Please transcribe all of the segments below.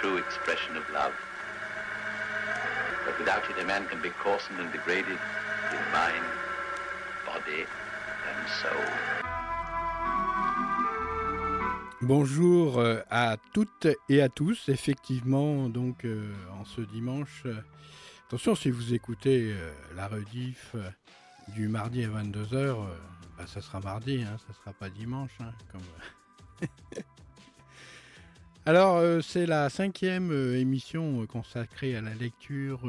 true expression of love. But without it, a man can be coarsened and degraded in mind, body, and soul. Bonjour à toutes et à tous. Effectivement, donc euh, en ce dimanche, euh, attention si vous écoutez euh, la rediff du mardi à 22h, bah, ça sera mardi, hein, ça sera pas dimanche. hein. Alors, euh, c'est la cinquième euh, émission euh, consacrée à la lecture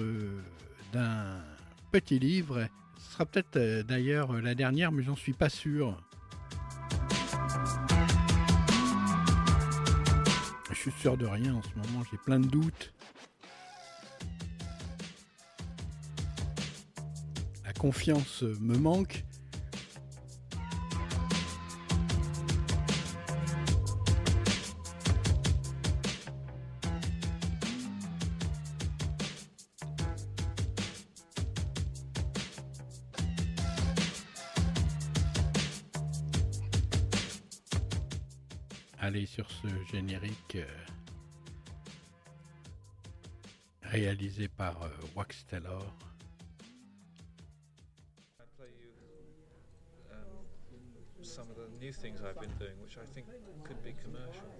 d'un petit livre. Ce sera peut-être d'ailleurs la dernière, mais j'en suis pas sûr. Je suis sûr de rien en ce moment, j'ai plein de doutes. La confiance me manque. Générique euh, réalisé par euh, Wax Taylor. I play you um, some of the new things I've been doing, which I think could be commercial?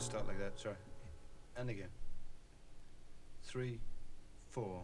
Start like that. Sorry. And again. Three, four.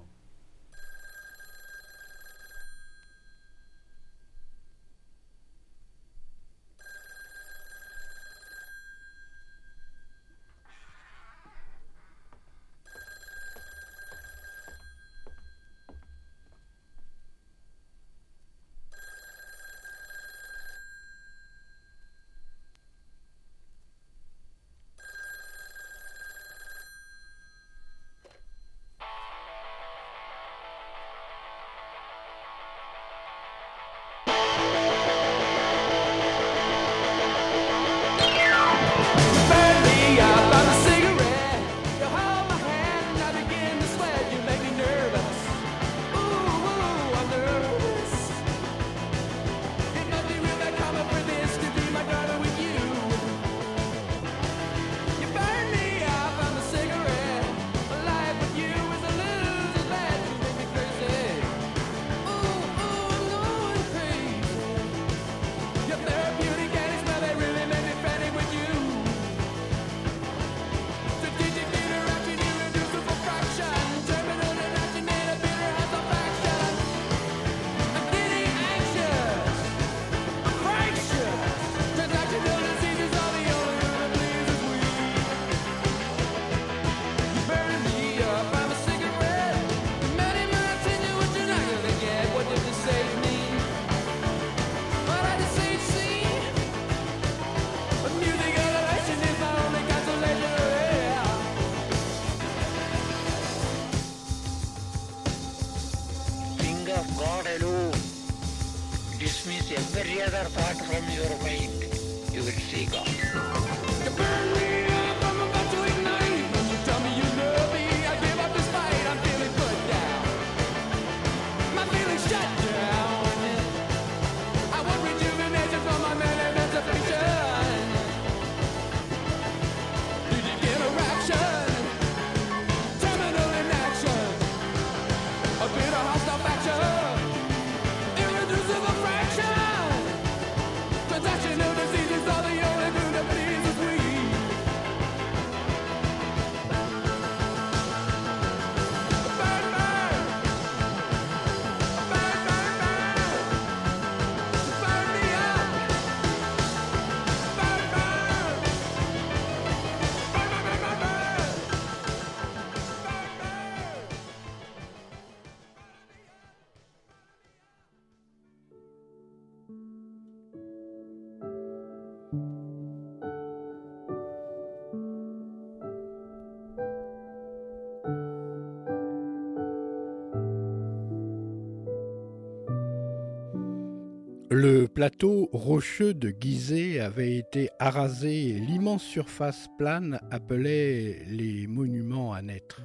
Le plateau rocheux de Gizeh avait été arasé et l'immense surface plane appelait les monuments à naître.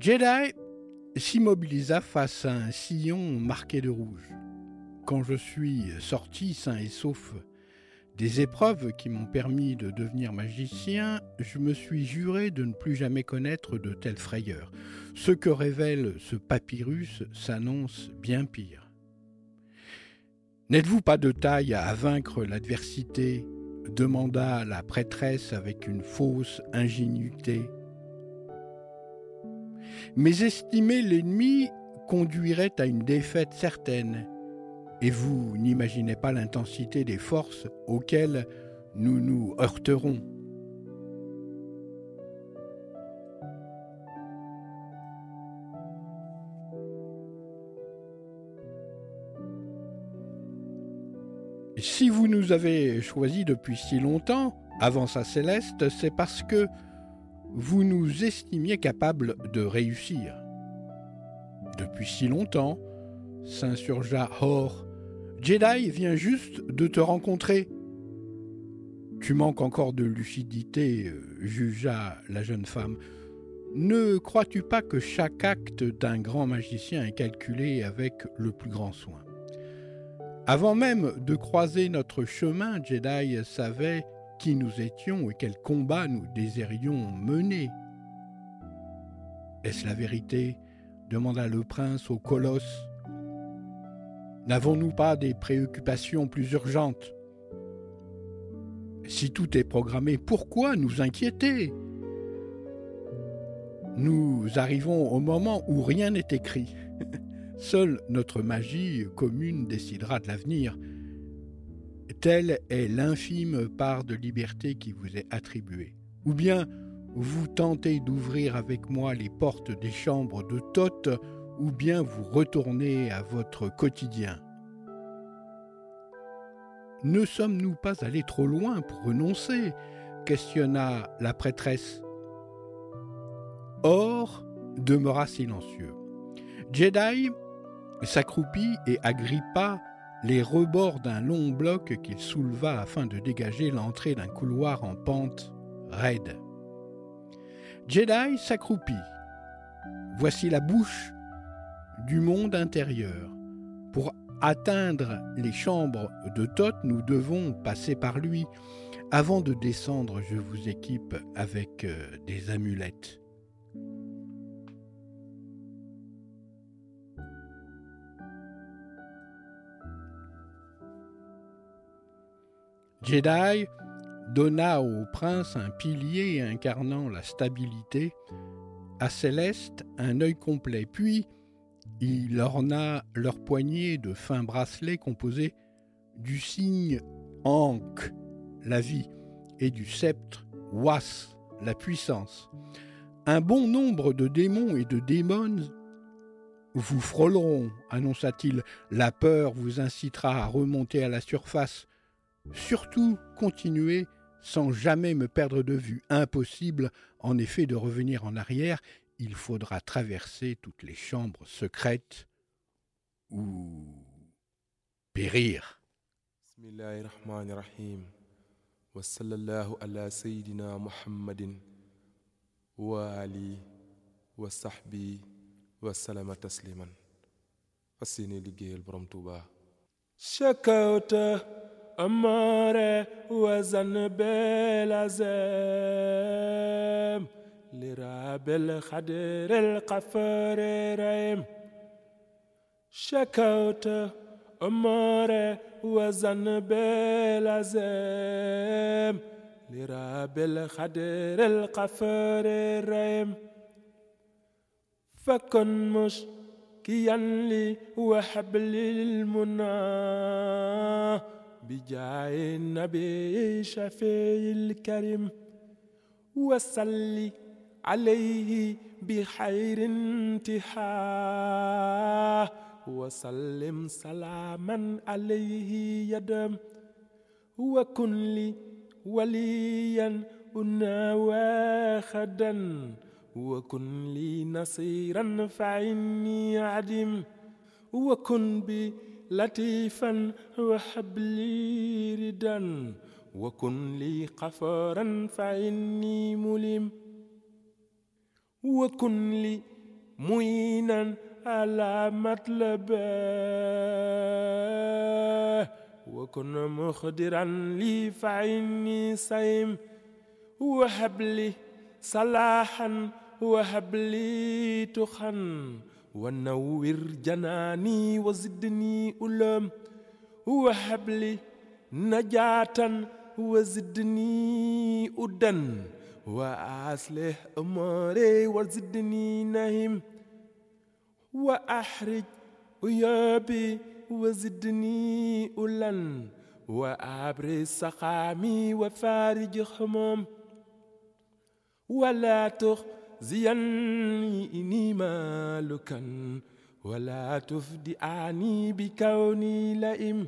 Jedi s'immobilisa face à un sillon marqué de rouge. Quand je suis sorti sain et sauf des épreuves qui m'ont permis de devenir magicien, je me suis juré de ne plus jamais connaître de telles frayeurs. Ce que révèle ce papyrus s'annonce bien pire. N'êtes-vous pas de taille à vaincre l'adversité? demanda la prêtresse avec une fausse ingénuité. Mais estimer l'ennemi conduirait à une défaite certaine, et vous n'imaginez pas l'intensité des forces auxquelles nous nous heurterons. Si vous nous avez choisis depuis si longtemps, avant sa céleste, c'est parce que vous nous estimiez capables de réussir. Depuis si longtemps, s'insurgea Hor, Jedi vient juste de te rencontrer. Tu manques encore de lucidité, jugea la jeune femme. Ne crois-tu pas que chaque acte d'un grand magicien est calculé avec le plus grand soin? Avant même de croiser notre chemin, Jedi savait qui nous étions et quel combat nous désirions mener. Est-ce la vérité? demanda le prince au colosse. N'avons-nous pas des préoccupations plus urgentes? Si tout est programmé, pourquoi nous inquiéter? Nous arrivons au moment où rien n'est écrit. Seule notre magie commune décidera de l'avenir. Telle est l'infime part de liberté qui vous est attribuée. Ou bien vous tentez d'ouvrir avec moi les portes des chambres de Thoth, ou bien vous retournez à votre quotidien. Ne sommes-nous pas allés trop loin pour renoncer questionna la prêtresse. Or demeura silencieux. Jedi s'accroupit et agrippa les rebords d'un long bloc qu'il souleva afin de dégager l'entrée d'un couloir en pente raide. Jedi s'accroupit. Voici la bouche du monde intérieur. Pour atteindre les chambres de Thoth, nous devons passer par lui. Avant de descendre, je vous équipe avec euh, des amulettes. Jedi donna au prince un pilier incarnant la stabilité, à Céleste un œil complet, puis il orna leurs poignets de fins bracelets composés du signe Ankh, la vie, et du sceptre Was, la puissance. Un bon nombre de démons et de démons vous frôleront, annonça-t-il. La peur vous incitera à remonter à la surface. Surtout, continuez sans jamais me perdre de vue. Impossible, en effet, de revenir en arrière. Il faudra traverser toutes les chambres secrètes ou périr. أمر وزنب العزام لراب الخدر القفر ريم شكوت أمر وزنب العزام لراب الخدر القفر ريم فكن مشكيا لي وحبل المنى بجاه النبي شفيع الكريم وصلي عليه بخير انتهاء وسلم سلاما عليه يدم وكن لي وليا أنا واخدا وكن لي نصيرا فعني عدم وكن بي لطيفا وهب لي ردا وكن لي قفارا فإني ملم وكن لي معينا على مطلبه وكن مخدرا لي فإني سيم وهب لي صلاحا وهب لي تخا ونور جناني وزدني ألم وهب لي نجاة وزدني أدا وأصلح أمري وزدني نهم وأحرج ويابي وزدني أولا وأبرز سقامي وفارج خمام ولا تخزيني إني مالكا ولا تفدعني بكوني لئيم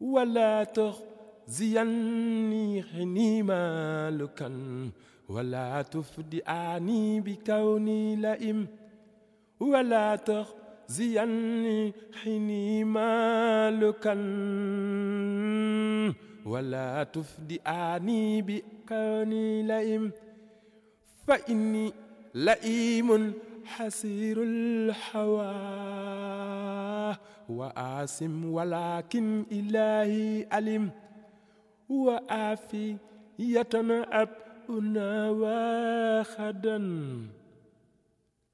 ولا تخزيني إني مالكا ولا تفدعني بكوني لئيم ولا تخزيني حيني مالكا ولا تفدعني بكوني لئيم فإني لئيم حسير الحوا وآسم ولكن إلهي ألم. وآفي يتنأب أنا واخدا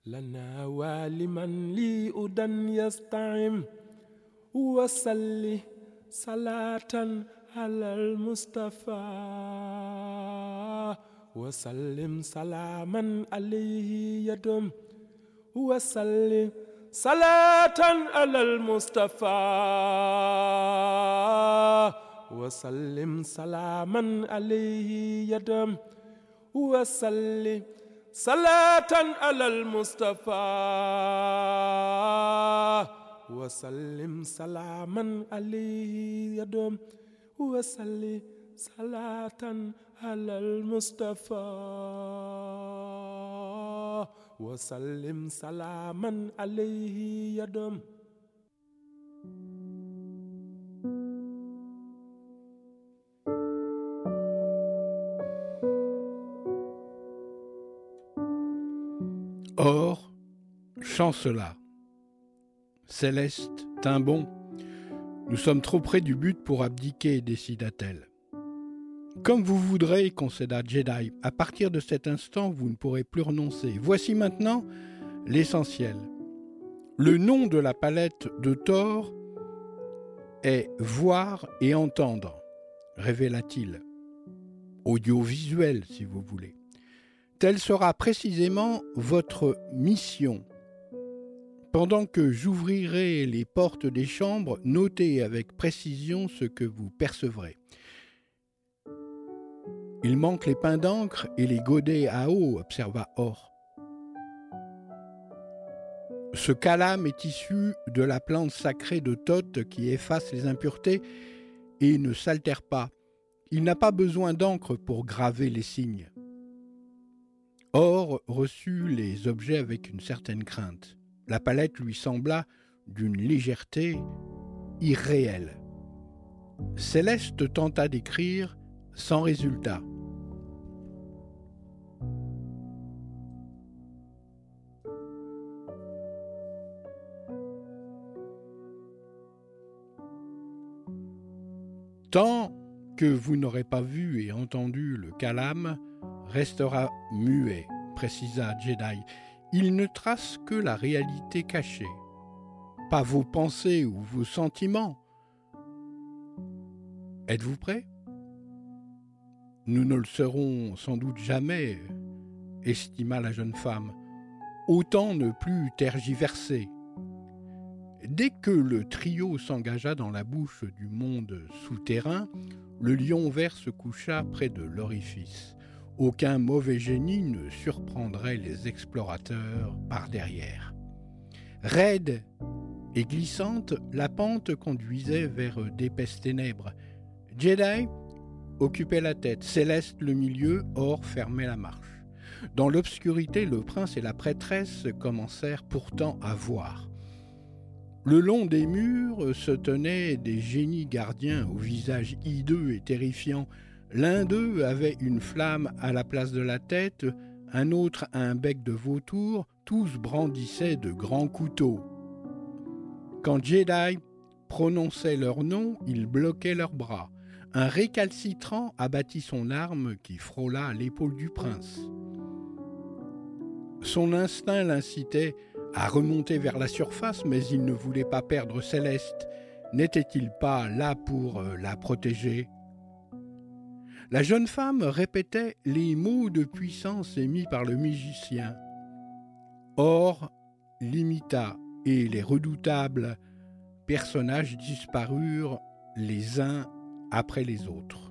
لنا ولمن لي أدن يستعم. وصلي صلاة على المصطفى. وسلم سلاما عليه يدم وسلم صلاة على المصطفى وسلم سلاما عليه يدم وسلم صلاة على المصطفى وسلم سلاما عليه يدم وسلم صلاة على المصطفى وسلم سلاما عليه يدم Or, chancela. Céleste, Timbon, nous sommes trop près du but pour abdiquer, décida-t-elle. Comme vous voudrez, concéda Jedi, à partir de cet instant, vous ne pourrez plus renoncer. Voici maintenant l'essentiel. Le nom de la palette de Thor est Voir et entendre, révéla-t-il. Audiovisuel, si vous voulez. Telle sera précisément votre mission. Pendant que j'ouvrirai les portes des chambres, notez avec précision ce que vous percevrez. Il manque les pains d'encre et les godets à eau, observa Or. Ce calame est issu de la plante sacrée de Thoth qui efface les impuretés et ne s'altère pas. Il n'a pas besoin d'encre pour graver les signes. Or reçut les objets avec une certaine crainte. La palette lui sembla d'une légèreté irréelle. Céleste tenta d'écrire sans résultat. Tant que vous n'aurez pas vu et entendu le calame, restera muet, précisa Jedi. Il ne trace que la réalité cachée, pas vos pensées ou vos sentiments. Êtes-vous prêt? Nous ne le serons sans doute jamais, estima la jeune femme. Autant ne plus tergiverser. Dès que le trio s'engagea dans la bouche du monde souterrain, le lion vert se coucha près de l'orifice. Aucun mauvais génie ne surprendrait les explorateurs par derrière. Raide et glissante, la pente conduisait vers d'épaisses ténèbres. Jedi occupait la tête, Céleste le milieu, Or fermait la marche. Dans l'obscurité, le prince et la prêtresse commencèrent pourtant à voir. Le long des murs se tenaient des génies gardiens au visage hideux et terrifiant. L'un d'eux avait une flamme à la place de la tête, un autre un bec de vautour, tous brandissaient de grands couteaux. Quand Jedi prononçait leur nom, ils bloquaient leurs bras. Un récalcitrant abattit son arme qui frôla l'épaule du prince. Son instinct l'incitait à remonter vers la surface, mais il ne voulait pas perdre Céleste. N'était-il pas là pour euh, la protéger? La jeune femme répétait les mots de puissance émis par le magicien. Or, l'imita et les redoutables personnages disparurent les uns après les autres.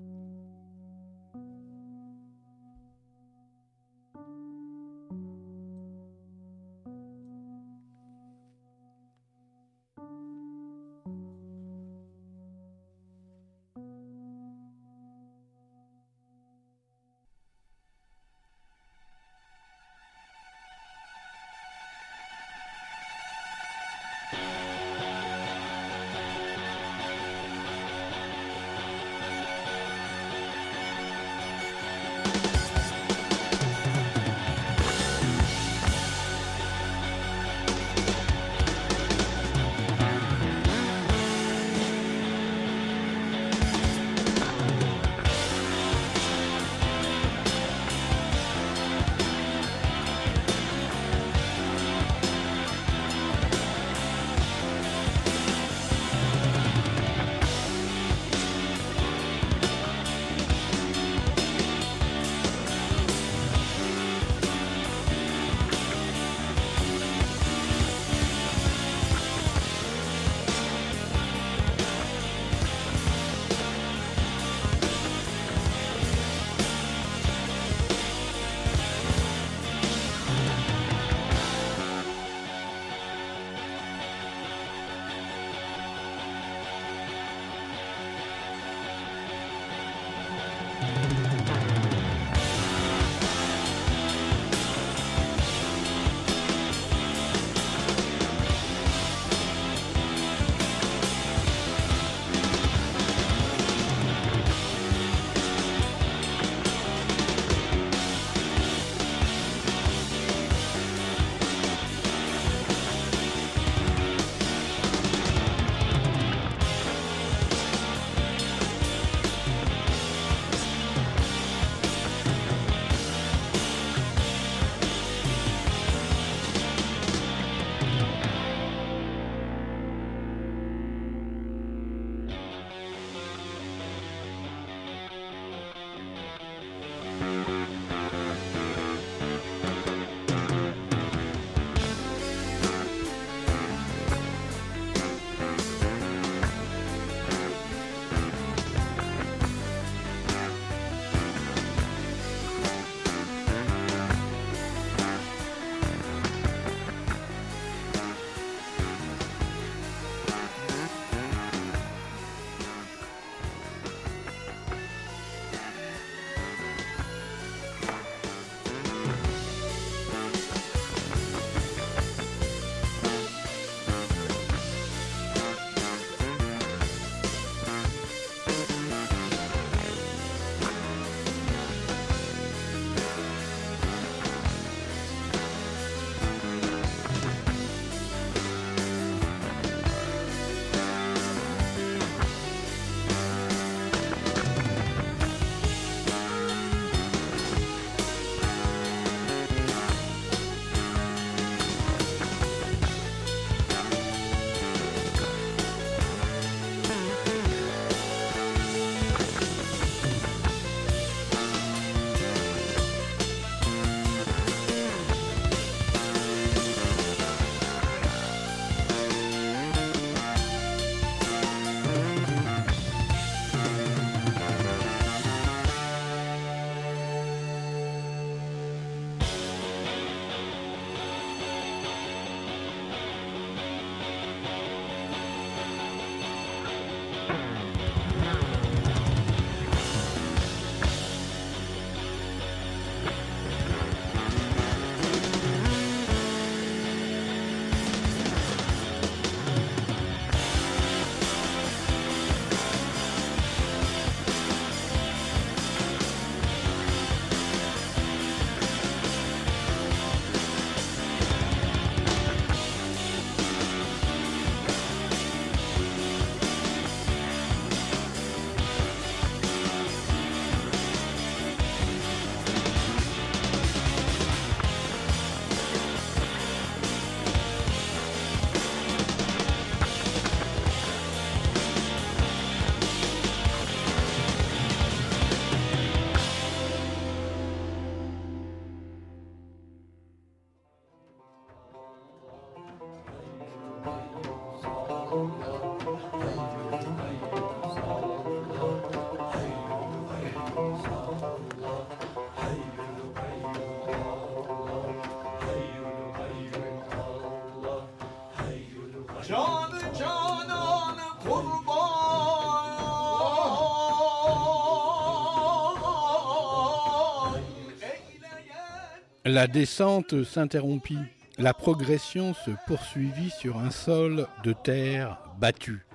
La descente s'interrompit. La progression se poursuivit sur un sol de terre battue.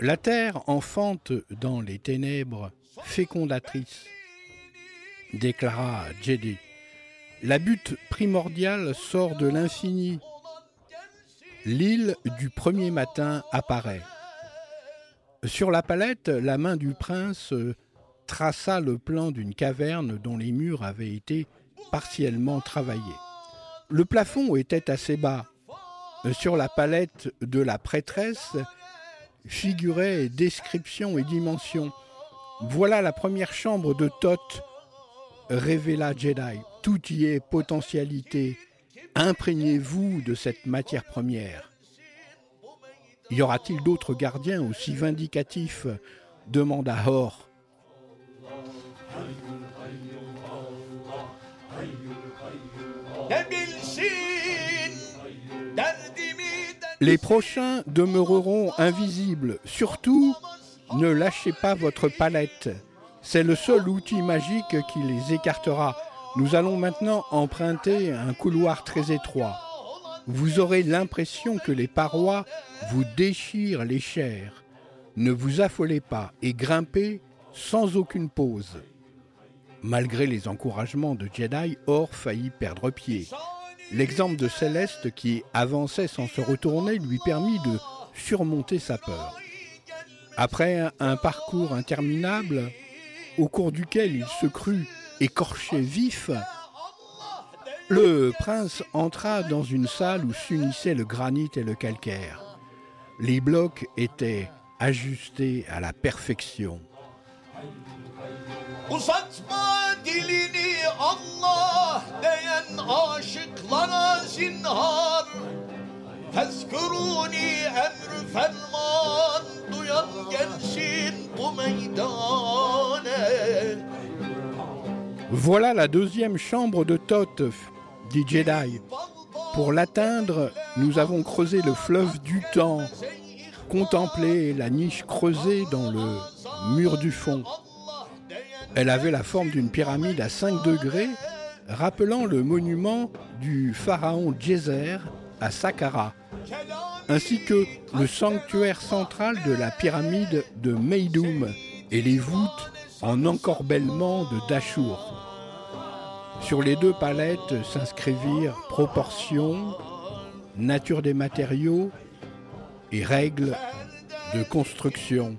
La terre enfante dans les ténèbres fécondatrice, déclara Jedi. La butte primordiale sort de l'infini. L'île du premier matin apparaît. Sur la palette, la main du prince traça le plan d'une caverne dont les murs avaient été partiellement travaillés. Le plafond était assez bas. Sur la palette de la prêtresse figuraient descriptions et dimensions. Voilà la première chambre de Thoth, révéla Jedi. Tout y est potentialité. Imprégnez-vous de cette matière première. Y aura-t-il d'autres gardiens aussi vindicatifs demanda Hor. Les prochains demeureront invisibles. Surtout, ne lâchez pas votre palette. C'est le seul outil magique qui les écartera. Nous allons maintenant emprunter un couloir très étroit. Vous aurez l'impression que les parois vous déchirent les chairs. Ne vous affolez pas et grimpez sans aucune pause. Malgré les encouragements de Jedi, Or faillit perdre pied. L'exemple de Céleste qui avançait sans se retourner lui permit de surmonter sa peur. Après un parcours interminable, au cours duquel il se crut écorché vif, le prince entra dans une salle où s'unissaient le granit et le calcaire. Les blocs étaient ajustés à la perfection. Voilà la deuxième chambre de Thoth, dit Jedi. Pour l'atteindre, nous avons creusé le fleuve du temps, contemplé la niche creusée dans le mur du fond. Elle avait la forme d'une pyramide à 5 degrés, rappelant le monument du pharaon Djeser à Saqqara, ainsi que le sanctuaire central de la pyramide de Meidoum et les voûtes en encorbellement de Dachour. Sur les deux palettes s'inscrivirent proportions, nature des matériaux et règles de construction.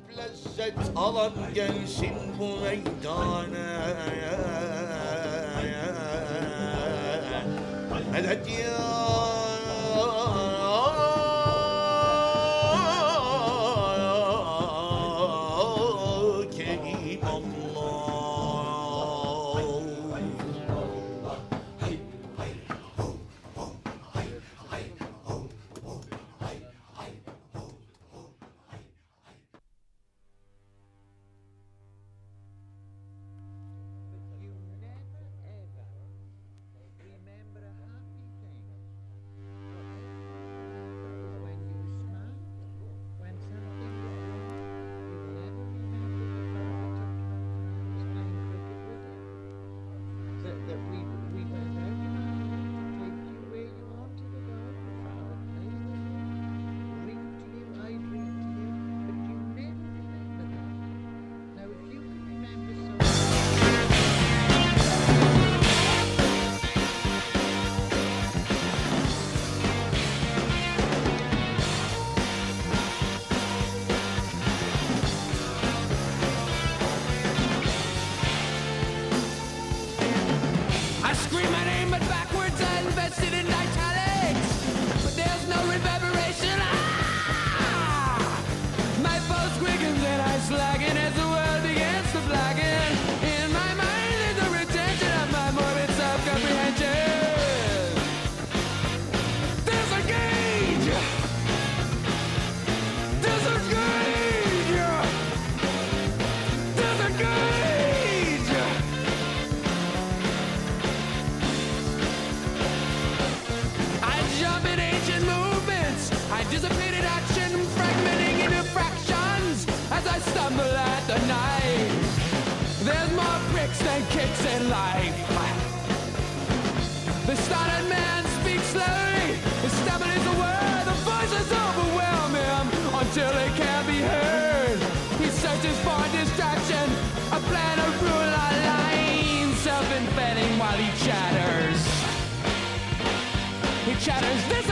Stumble at the night. There's more pricks than kicks in life. The startled man speaks slowly. His stammer is a word. The voices overwhelm him until they can't be heard. He searches for distraction, a plan of rule our line, self-inflating while he chatters. He chatters, disengage!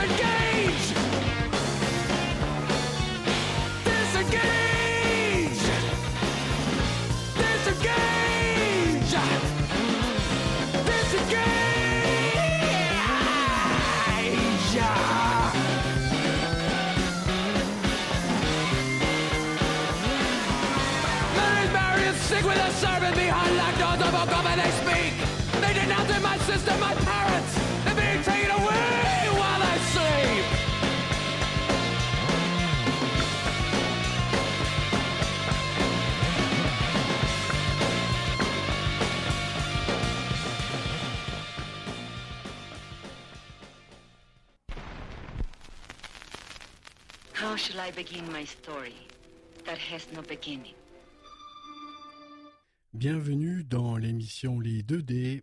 My parents. They're being taken away while I sleep. How shall I begin my story that has no beginning? Bienvenue dans l'émission Les 2D.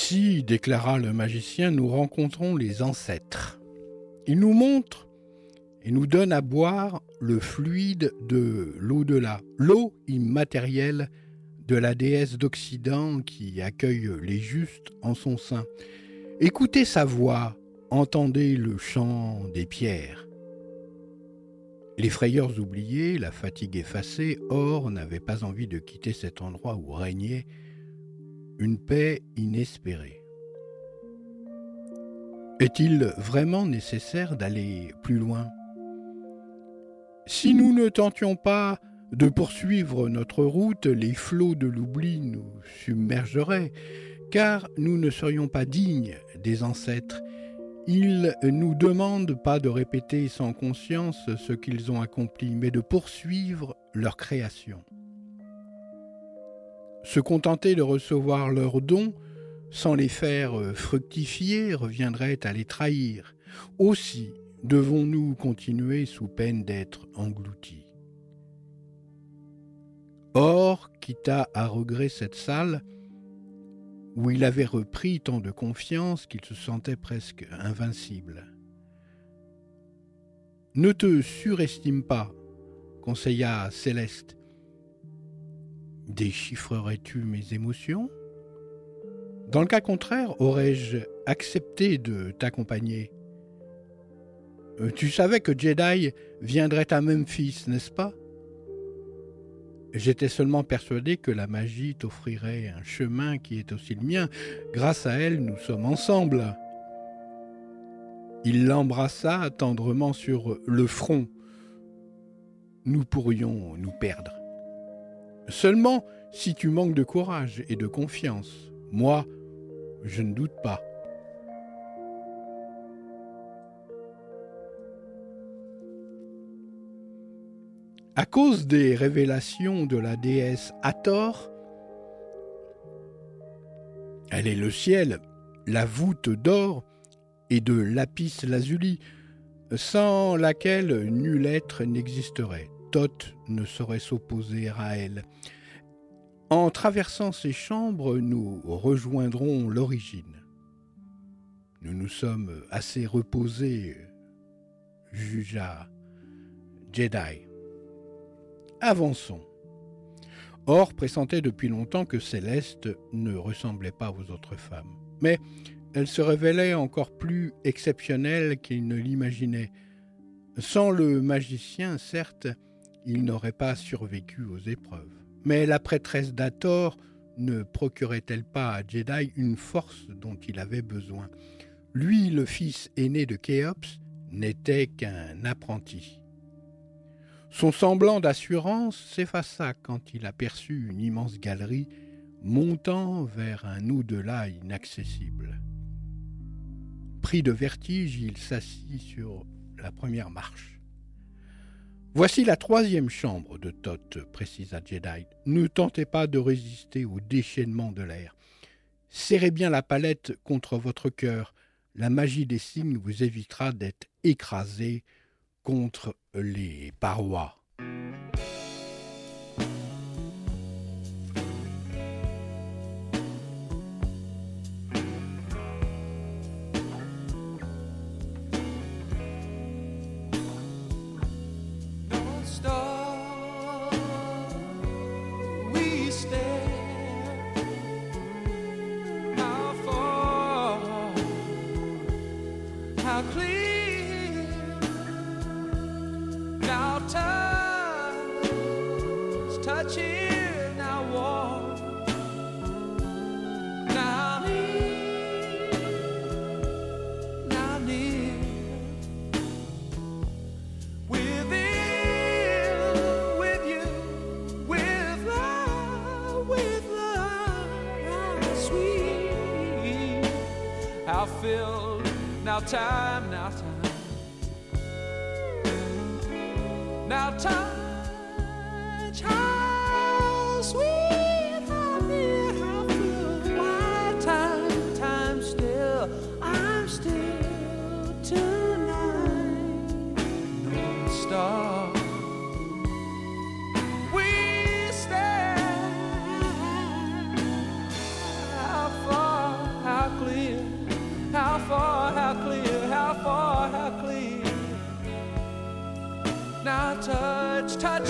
Ici, déclara le magicien, nous rencontrons les ancêtres. Ils nous montrent et nous donnent à boire le fluide de l'au-delà, l'eau immatérielle de la déesse d'Occident qui accueille les justes en son sein. Écoutez sa voix, entendez le chant des pierres. Les frayeurs oubliés, la fatigue effacée, Or n'avait pas envie de quitter cet endroit où régnait une paix inespérée. Est-il vraiment nécessaire d'aller plus loin? Si nous ne tentions pas de poursuivre notre route, les flots de l'oubli nous submergeraient, car nous ne serions pas dignes des ancêtres. Ils nous demandent pas de répéter sans conscience ce qu'ils ont accompli, mais de poursuivre leur création. Se contenter de recevoir leurs dons sans les faire fructifier reviendrait à les trahir. Aussi devons-nous continuer sous peine d'être engloutis. Or, quitta à regret cette salle, où il avait repris tant de confiance qu'il se sentait presque invincible. Ne te surestime pas, conseilla Céleste. Déchiffrerais-tu mes émotions? Dans le cas contraire, aurais-je accepté de t'accompagner? Euh, Tu savais que Jedi viendrait à Memphis, n'est-ce pas? J'étais seulement persuadé que la magie t'offrirait un chemin qui est aussi le mien. Grâce à elle, nous sommes ensemble. Il l'embrassa tendrement sur le front. Nous pourrions nous perdre. Seulement si tu manques de courage et de confiance. Moi, je ne doute pas. À cause des révélations de la déesse Hathor, elle est le ciel, la voûte d'or et de lapis lazuli, sans laquelle nul être n'existerait. Thoth ne saurait s'opposer à elle. En traversant ces chambres, nous rejoindrons l'origine. Nous nous sommes assez reposés, jugea Jedi. Avançons. Or pressentait depuis longtemps que Céleste ne ressemblait pas aux autres femmes. Mais elle se révélait encore plus exceptionnelle qu'il ne l'imaginait. Sans le magicien, certes, il n'aurait pas survécu aux épreuves. Mais la prêtresse d'Ator ne procurait-elle pas à Jedi une force dont il avait besoin? Lui, le fils aîné de Khéops, n'était qu'un apprenti. Son semblant d'assurance s'effaça quand il aperçut une immense galerie montant vers un au-delà inaccessible. Pris de vertige, il s'assit sur la première marche. Voici la troisième chambre de Thoth, précisa Jedi. Ne tentez pas de résister au déchaînement de l'air. Serrez bien la palette contre votre cœur. La magie des signes vous évitera d'être écrasé contre les parois. Time, now time. Now touch, how sweet, touch,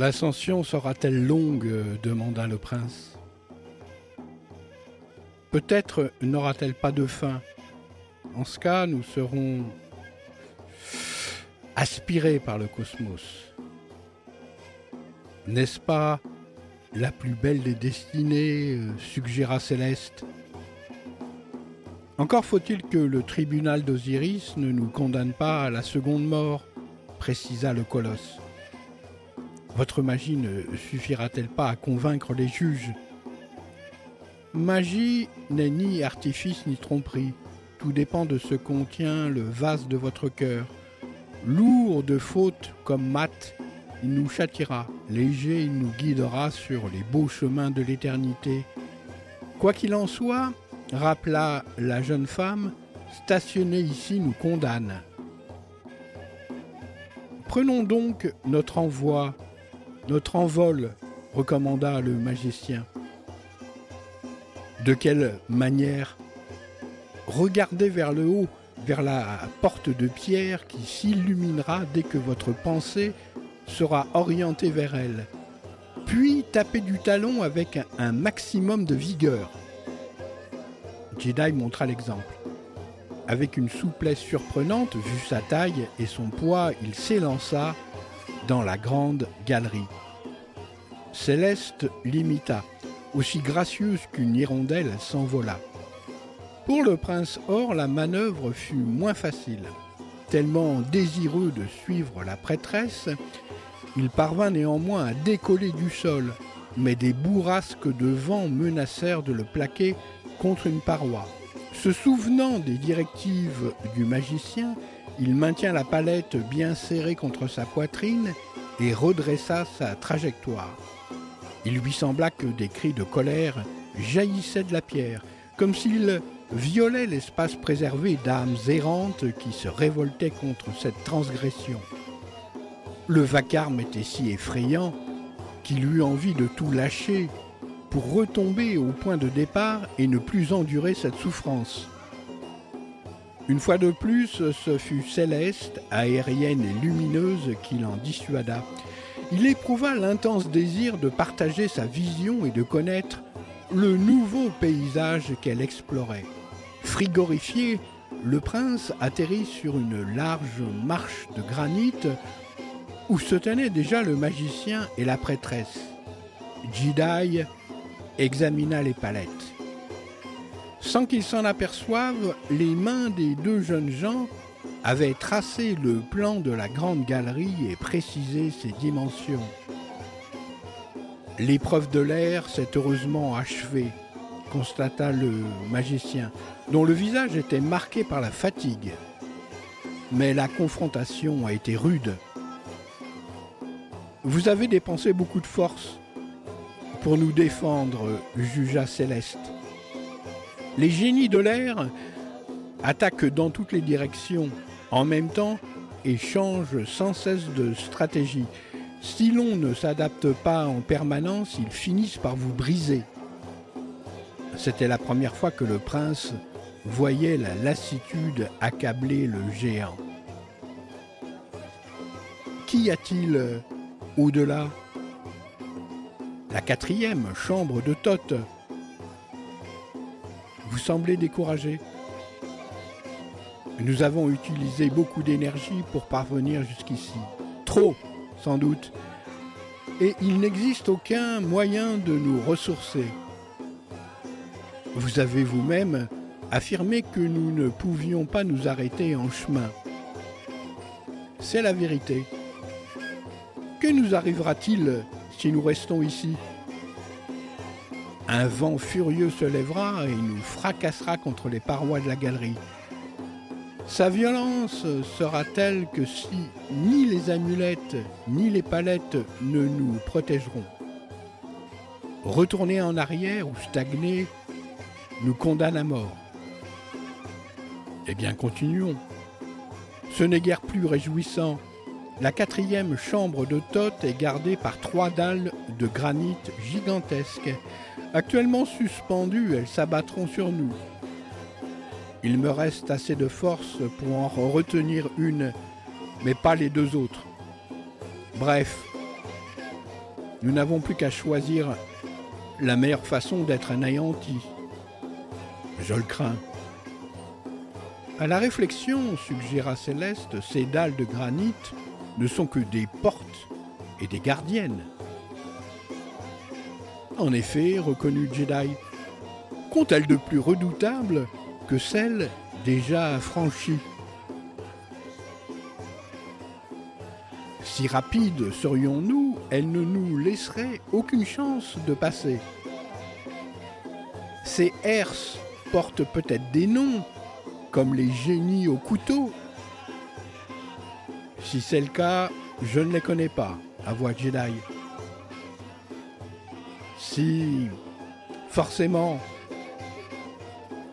L'ascension sera-t-elle longue demanda le prince. Peut-être n'aura-t-elle pas de fin. En ce cas, nous serons aspirés par le cosmos. N'est-ce pas la plus belle des destinées, euh, suggéra Céleste Encore faut-il que le tribunal d'Osiris ne nous condamne pas à la seconde mort, précisa le colosse. Votre magie ne suffira-t-elle pas à convaincre les juges Magie n'est ni artifice ni tromperie. Tout dépend de ce contient le vase de votre cœur. Lourd de fautes comme mat, il nous châtiera. Léger, il nous guidera sur les beaux chemins de l'éternité. Quoi qu'il en soit, rappela la jeune femme, stationner ici nous condamne. Prenons donc notre envoi, notre envol, recommanda le magicien. De quelle manière? Regardez vers le haut, vers la porte de pierre qui s'illuminera dès que votre pensée sera orientée vers elle. Puis tapez du talon avec un- maximum de vigueur. Jedi montra l'exemple. Avec une souplesse surprenante, vu sa taille et son poids, il s'élança dans la grande galerie. Céleste l'imita. Aussi gracieuse qu'une hirondelle, elle s'envola. Pour le prince Or, la manœuvre fut moins facile. Tellement désireux de suivre la prêtresse, il parvint néanmoins à décoller du sol, mais des bourrasques de vent menacèrent de le plaquer contre une paroi. Se souvenant des directives du magicien, il maintient la palette bien serrée contre sa poitrine et redressa sa trajectoire. Il lui sembla que des cris de colère jaillissaient de la pierre, comme s'il violait l'espace préservé d'âmes errantes qui se révoltaient contre cette transgression. Le vacarme était si effrayant qu'il eut envie de tout lâcher pour retomber au point de départ et ne plus endurer cette souffrance. Une fois de plus, ce fut Céleste, aérienne et lumineuse, qui l'en dissuada. Il éprouva l'intense désir de partager sa vision et de connaître le nouveau paysage qu'elle explorait. Frigorifié, le prince atterrit sur une large marche de granit où se tenaient déjà le magicien et la prêtresse. Jedi examina les palettes. Sans qu'il s'en aperçoive, les mains des deux jeunes gens avaient tracé le plan de la grande galerie et précisé ses dimensions. L'épreuve de l'air s'est heureusement achevée, constata le magicien, dont le visage était marqué par la fatigue. Mais la confrontation a été rude. Vous avez dépensé beaucoup de force pour nous défendre, jugea Céleste. Les génies de l'air attaquent dans toutes les directions en même temps et changent sans cesse de stratégie. Si l'on ne s'adapte pas en permanence, ils finissent par vous briser. C'était la première fois que le prince voyait la lassitude accabler le géant. Qu'y a-t-il au-delà? La quatrième chambre de Thoth. Vous semblez découragé. Nous avons utilisé beaucoup d'énergie pour parvenir jusqu'ici. Trop, sans doute. Et il n'existe aucun moyen de nous ressourcer. Vous avez vous-même affirmé que nous ne pouvions pas nous arrêter en chemin. C'est la vérité. Que nous arrivera-t-il si nous restons ici? Un vent furieux se lèvera et nous fracassera contre les parois de la galerie. Sa violence sera telle que si ni les amulettes ni les palettes ne nous protégeront. Retourner en arrière ou stagner nous condamne à mort. Eh bien, continuons. Ce n'est guère plus réjouissant. La quatrième chambre de Thoth est gardée par trois dalles de granit gigantesques. Actuellement suspendues, elles s'abattront sur nous. Il me reste assez de force pour en retenir une, mais pas les deux autres. Bref, nous n'avons plus qu'à choisir la meilleure façon d'être anéanti. Je le crains. À la réflexion, suggéra Céleste, ces dalles de granit ne sont que des portes et des gardiennes. En effet, reconnut Jedi, qu'ont-elles de plus redoutable que celles déjà franchies Si rapides serions-nous, elles ne nous laisseraient aucune chance de passer. Ces herses portent peut-être des noms, comme les génies au couteau. Si c'est le cas, je ne les connais pas, avoua Jedi. Si, forcément,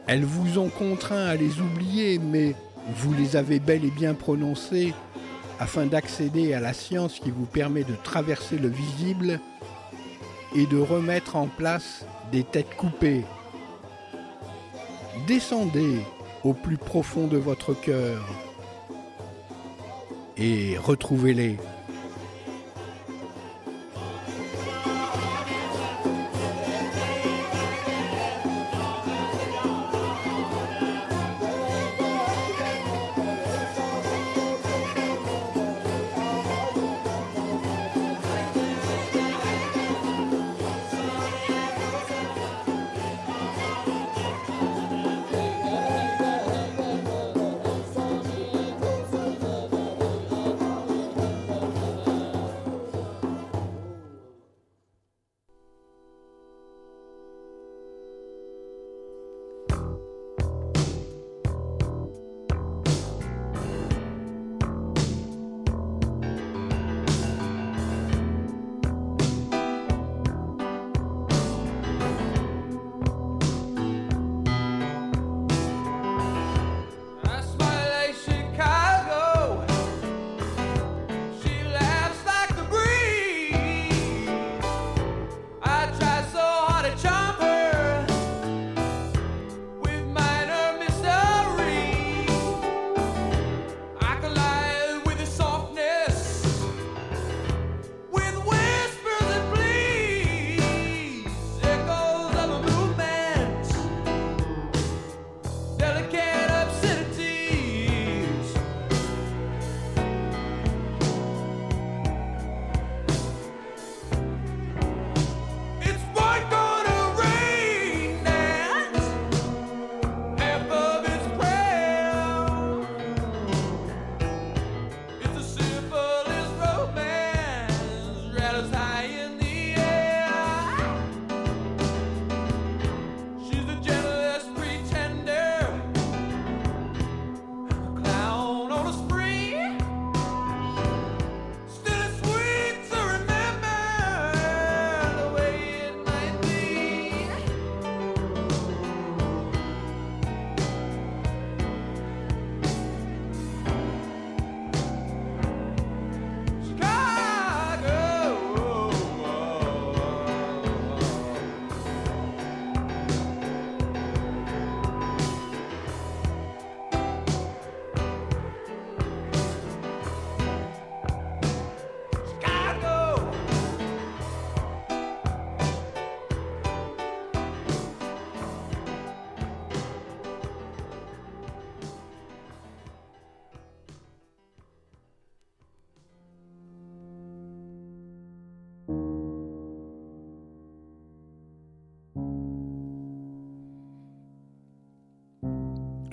elles vous ont contraint à les oublier, mais vous les avez bel et bien prononcées afin d'accéder à la science qui vous permet de traverser le visible et de remettre en place des têtes coupées. Descendez au plus profond de votre cœur et retrouvez-les.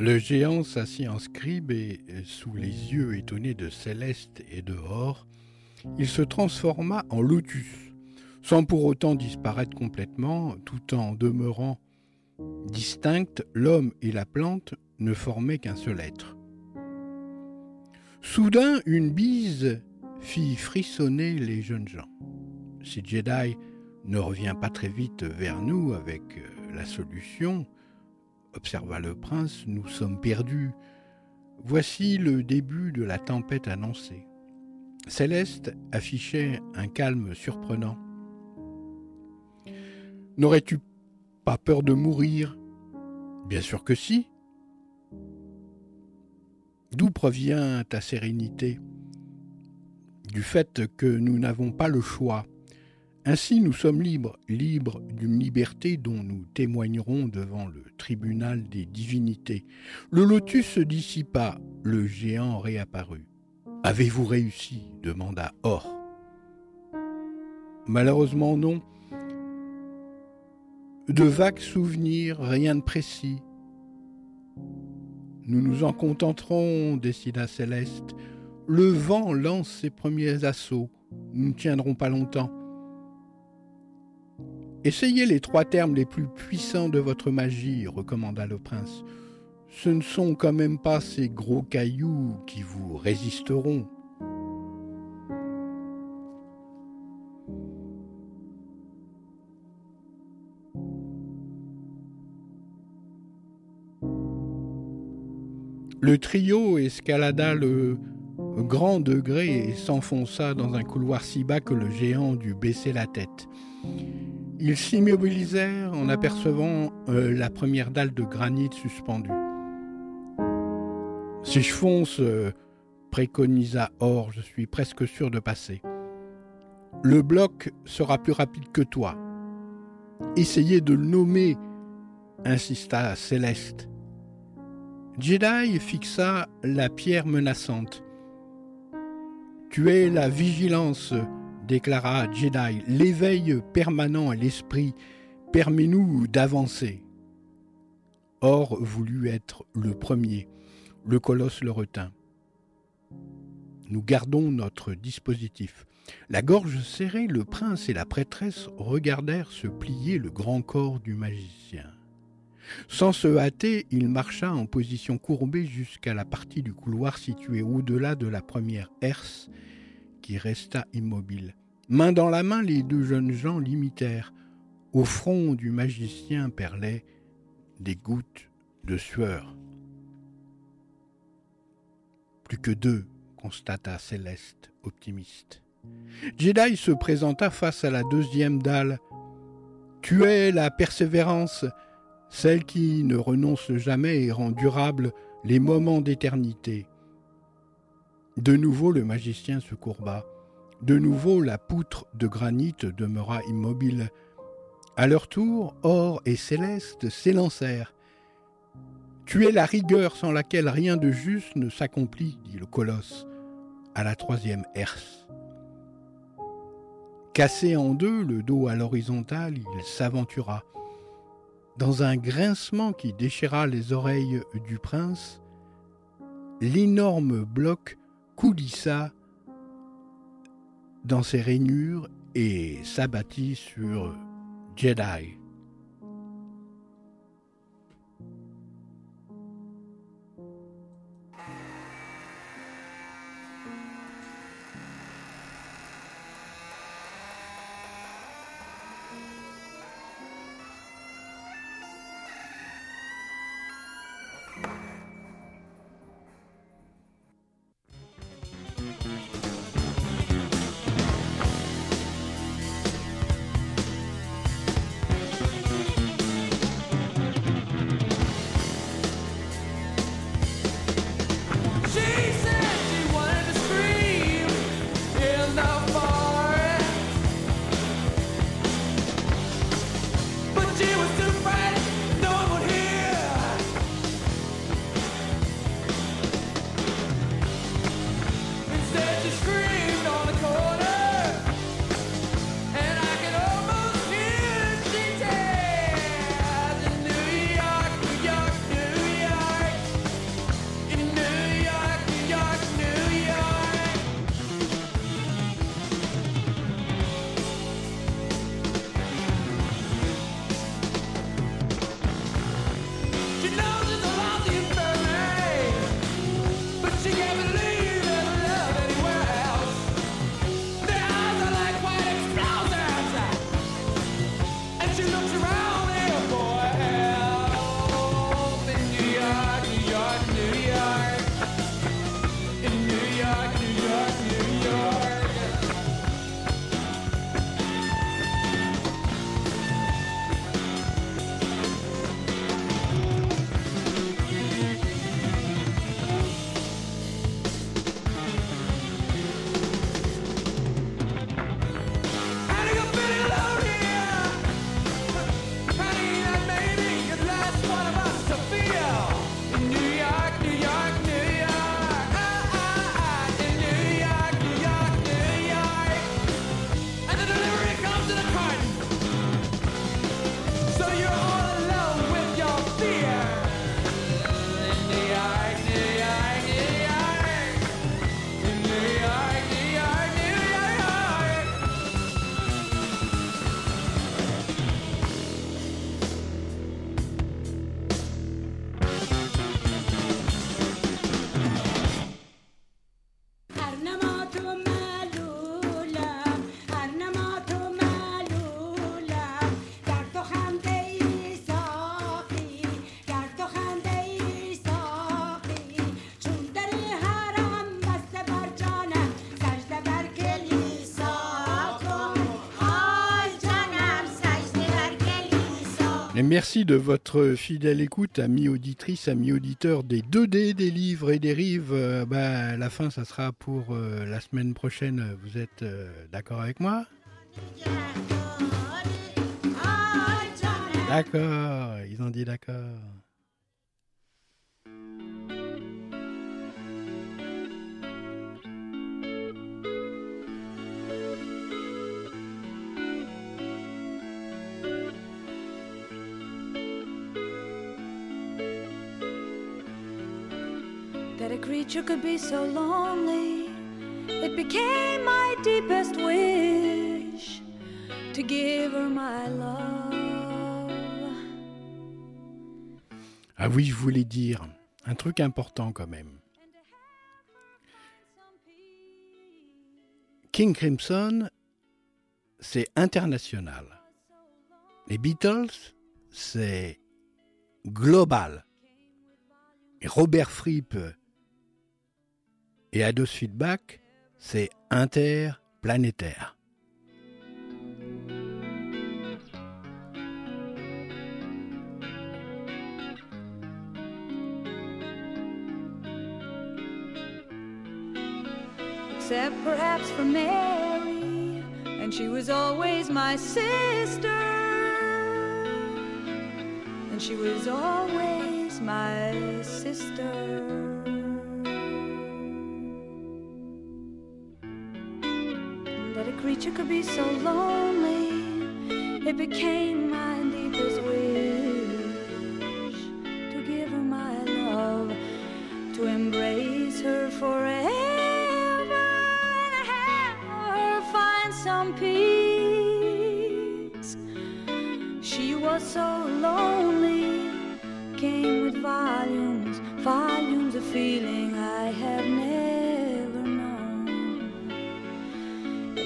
Le géant s'assit en scribe et, sous les yeux étonnés de Céleste et de Or, il se transforma en lotus, sans pour autant disparaître complètement, tout en demeurant distincts, l'homme et la plante ne formaient qu'un seul être. Soudain, une bise fit frissonner les jeunes gens. Si Jedi ne revient pas très vite vers nous avec euh, la solution, observa le prince, nous sommes perdus. Voici le début de la tempête annoncée. Céleste affichait un calme surprenant. N'aurais-tu pas peur de mourir? Bien sûr que si. D'où provient ta sérénité? Du fait que nous n'avons pas le choix. Ainsi nous sommes libres, libres d'une liberté dont nous témoignerons devant le tribunal des divinités. Le lotus se dissipa, le géant réapparut. Avez-vous réussi? demanda Or. Malheureusement non. De vagues souvenirs, rien de précis. Nous nous en contenterons, décida Céleste. Le vent lance ses premiers assauts. Nous ne tiendrons pas longtemps. Essayez les trois termes les plus puissants de votre magie, recommanda le prince. Ce ne sont quand même pas ces gros cailloux qui vous résisteront. Le trio escalada le grand degré et s'enfonça dans un couloir si bas que le géant dut baisser la tête. Ils s'immobilisèrent en apercevant euh, la première dalle de granit suspendue. Si je fonce, euh, préconisa Or, je suis presque sûr de passer. Le bloc sera plus rapide que toi. Essayez de le nommer, insista Céleste. Jedi fixa la pierre menaçante. Tu es la vigilance, déclara Jedi. L'éveil permanent à l'esprit permet-nous d'avancer. Or voulut être le premier. Le colosse le retint. Nous gardons notre dispositif. La gorge serrée, le prince et la prêtresse regardèrent se plier le grand corps du magicien. Sans se hâter, il marcha en position courbée jusqu'à la partie du couloir située au-delà de la première herse, qui resta immobile. Main dans la main, les deux jeunes gens l'imitèrent. Au front du magicien perlaient des gouttes de sueur. Plus que deux, constata Céleste, optimiste. Jedi se présenta face à la deuxième dalle. Tu es la persévérance, celle qui ne renonce jamais et rend durable les moments d'éternité. De nouveau le magicien se courba. De nouveau la poutre de granit demeura immobile. À leur tour, Or et Céleste s'élancèrent. Tu es la rigueur sans laquelle rien de juste ne s'accomplit, dit le colosse, à la troisième herse. Cassé en deux, le dos à l'horizontale, il s'aventura. Dans un grincement qui déchira les oreilles du prince, l'énorme bloc coulissa dans ses rainures et s'abattit sur Jedi. Merci de votre fidèle écoute, amis auditrices, amis auditeurs des 2D, des livres et des rives. Euh, bah, la fin, ça sera pour euh, la semaine prochaine. Vous êtes euh, d'accord avec moi? D'accord, ils ont dit d'accord. Could be so lonely. It became my deepest wish to give her my love. Ah oui, je voulais dire un truc important quand même. King Crimson, c'est international. Les Beatles, c'est global. Et Robert Fripp et Ados Feedback, c'est interplanétaire. Except perhaps for Mary, and she was always my sister. And she was always my sister. Creature could be so lonely. It became my deepest wish to give her my love, to embrace her forever, and have her find some peace. She was so lonely, came with volumes, volumes of feeling I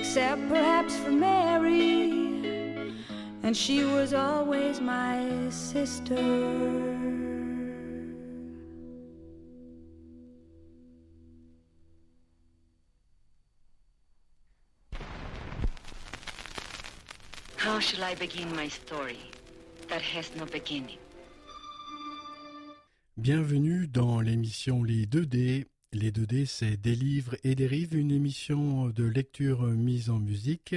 except perhaps for Mary, and she was always my sister. How shall I begin my story that has no beginning? Bienvenue dans l'émission Les 2D. Les 2D, c'est des livres et des une émission de lecture mise en musique.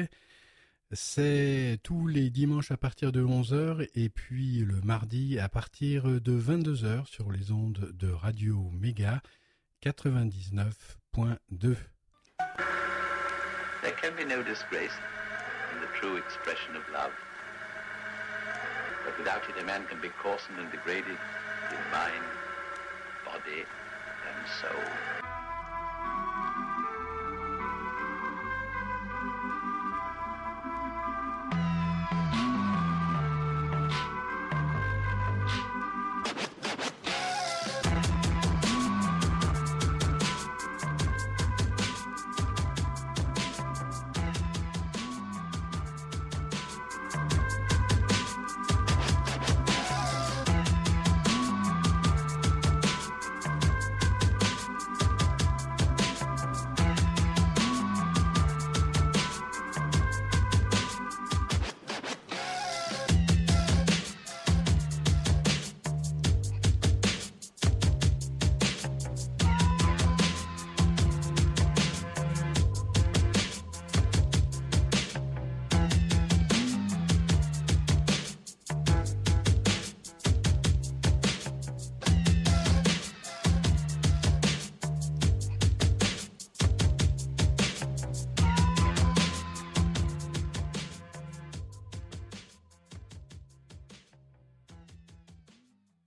C'est tous les dimanches à partir de 11h et puis le mardi à partir de 22h sur les ondes de Radio Méga 99.2. There can be no disgrace in the true expression of love. But without it, a man can be coarsened and degraded in mind, body, and so.